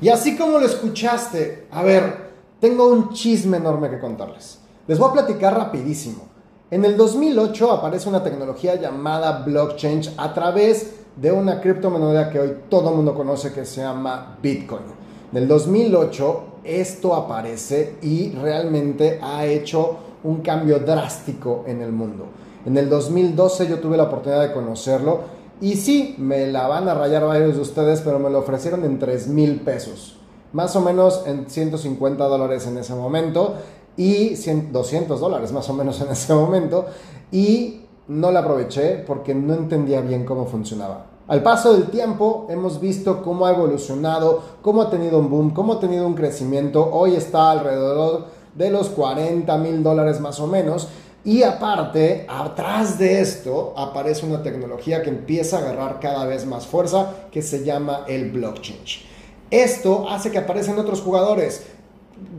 Y así como lo escuchaste, a ver, tengo un chisme enorme que contarles. Les voy a platicar rapidísimo. En el 2008 aparece una tecnología llamada blockchain a través de una criptomoneda que hoy todo el mundo conoce que se llama Bitcoin. En el 2008 esto aparece y realmente ha hecho un cambio drástico en el mundo. En el 2012 yo tuve la oportunidad de conocerlo y sí, me la van a rayar varios de ustedes, pero me lo ofrecieron en 3 mil pesos. Más o menos en 150 dólares en ese momento y 200 dólares más o menos en ese momento. Y no la aproveché porque no entendía bien cómo funcionaba. Al paso del tiempo hemos visto cómo ha evolucionado, cómo ha tenido un boom, cómo ha tenido un crecimiento. Hoy está alrededor de los 40 mil dólares más o menos. Y aparte, atrás de esto aparece una tecnología que empieza a agarrar cada vez más fuerza que se llama el blockchain. Esto hace que aparecen otros jugadores,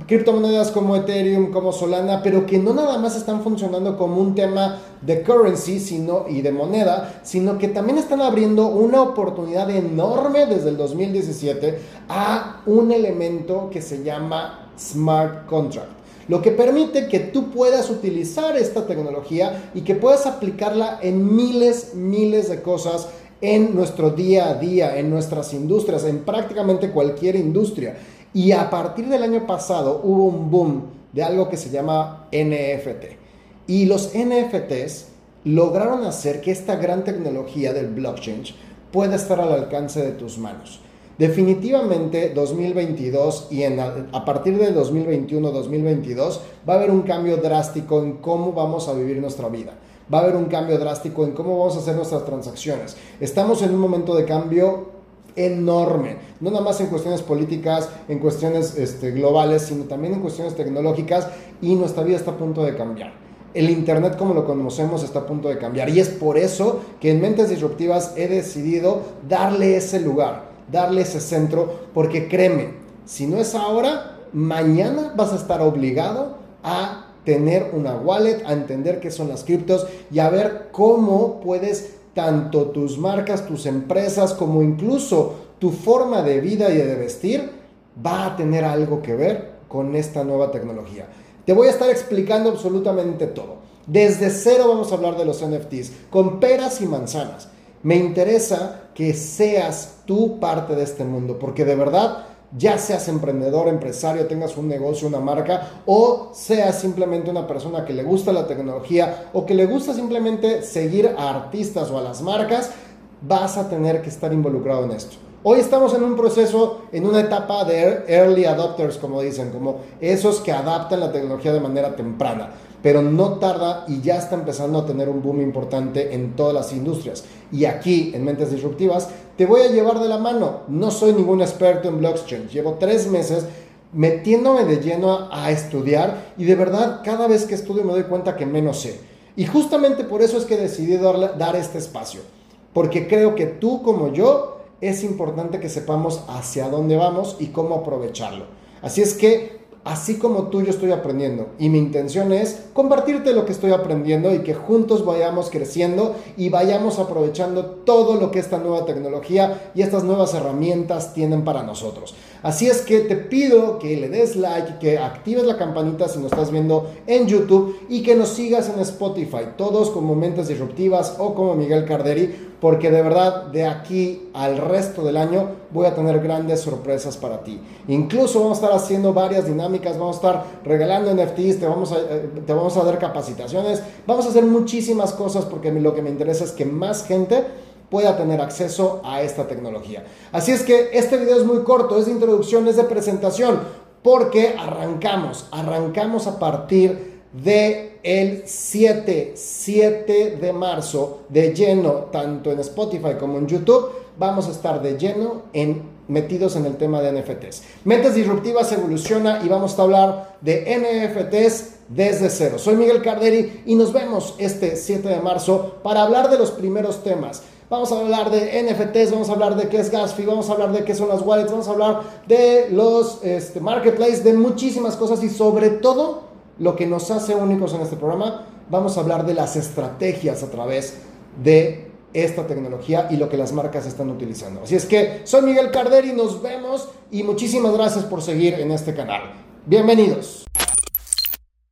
criptomonedas como Ethereum, como Solana, pero que no nada más están funcionando como un tema de currency sino, y de moneda, sino que también están abriendo una oportunidad enorme desde el 2017 a un elemento que se llama smart contract lo que permite que tú puedas utilizar esta tecnología y que puedas aplicarla en miles, miles de cosas en nuestro día a día, en nuestras industrias, en prácticamente cualquier industria. Y a partir del año pasado hubo un boom de algo que se llama NFT. Y los NFTs lograron hacer que esta gran tecnología del blockchain pueda estar al alcance de tus manos. Definitivamente 2022 y en, a partir de 2021-2022 va a haber un cambio drástico en cómo vamos a vivir nuestra vida. Va a haber un cambio drástico en cómo vamos a hacer nuestras transacciones. Estamos en un momento de cambio enorme, no nada más en cuestiones políticas, en cuestiones este, globales, sino también en cuestiones tecnológicas y nuestra vida está a punto de cambiar. El Internet como lo conocemos está a punto de cambiar y es por eso que en Mentes Disruptivas he decidido darle ese lugar darle ese centro, porque créeme, si no es ahora, mañana vas a estar obligado a tener una wallet, a entender qué son las criptos y a ver cómo puedes tanto tus marcas, tus empresas, como incluso tu forma de vida y de vestir, va a tener algo que ver con esta nueva tecnología. Te voy a estar explicando absolutamente todo. Desde cero vamos a hablar de los NFTs, con peras y manzanas. Me interesa que seas tú parte de este mundo, porque de verdad, ya seas emprendedor, empresario, tengas un negocio, una marca, o seas simplemente una persona que le gusta la tecnología o que le gusta simplemente seguir a artistas o a las marcas, vas a tener que estar involucrado en esto. Hoy estamos en un proceso, en una etapa de early adopters, como dicen, como esos que adaptan la tecnología de manera temprana pero no tarda y ya está empezando a tener un boom importante en todas las industrias. Y aquí, en Mentes Disruptivas, te voy a llevar de la mano. No soy ningún experto en blockchain. Llevo tres meses metiéndome de lleno a, estudiar y de verdad cada vez que estudio me doy cuenta que menos sé. Y justamente por eso es que decidí dar este espacio. Porque creo que tú como yo es importante que sepamos hacia dónde vamos y cómo aprovecharlo. Así es que así como tú yo estoy aprendiendo. Y mi intención es compartirte lo que estoy aprendiendo y que juntos vayamos creciendo y vayamos aprovechando todo lo que esta nueva tecnología y estas nuevas herramientas tienen para nosotros. Así es que te pido que le des like, que actives la campanita si nos estás viendo en YouTube y que nos sigas en Spotify, todos como Mentes Disruptivas o como Miguel Carderi porque de verdad de aquí al resto del año voy a tener grandes sorpresas para ti. Incluso vamos a estar haciendo varias dinámicas, vamos a estar regalando NFTs, te vamos a, eh, te vamos a dar capacitaciones, vamos a hacer muchísimas cosas porque lo que me interesa es que más gente pueda tener acceso a esta tecnología. Así es que este video es muy corto, es de introducción, es de presentación, porque arrancamos, arrancamos a partir de el 7, 7 de marzo de lleno, tanto en Spotify como en YouTube, vamos a estar de lleno en metidos en el tema de NFTs. Mentes disruptivas evoluciona y vamos a hablar de NFTs desde cero. Soy Miguel Carderi y nos vemos este 7 de marzo para hablar de los primeros temas. Vamos a hablar de NFTs, vamos a hablar de qué es Gasfi, vamos a hablar de qué son las wallets, vamos a hablar de los este, marketplaces, de muchísimas cosas y sobre todo lo que nos hace únicos en este programa, vamos a hablar de las estrategias a través de esta tecnología y lo que las marcas están utilizando. Así es que soy Miguel Carderi, nos vemos y muchísimas gracias por seguir en este canal. Bienvenidos.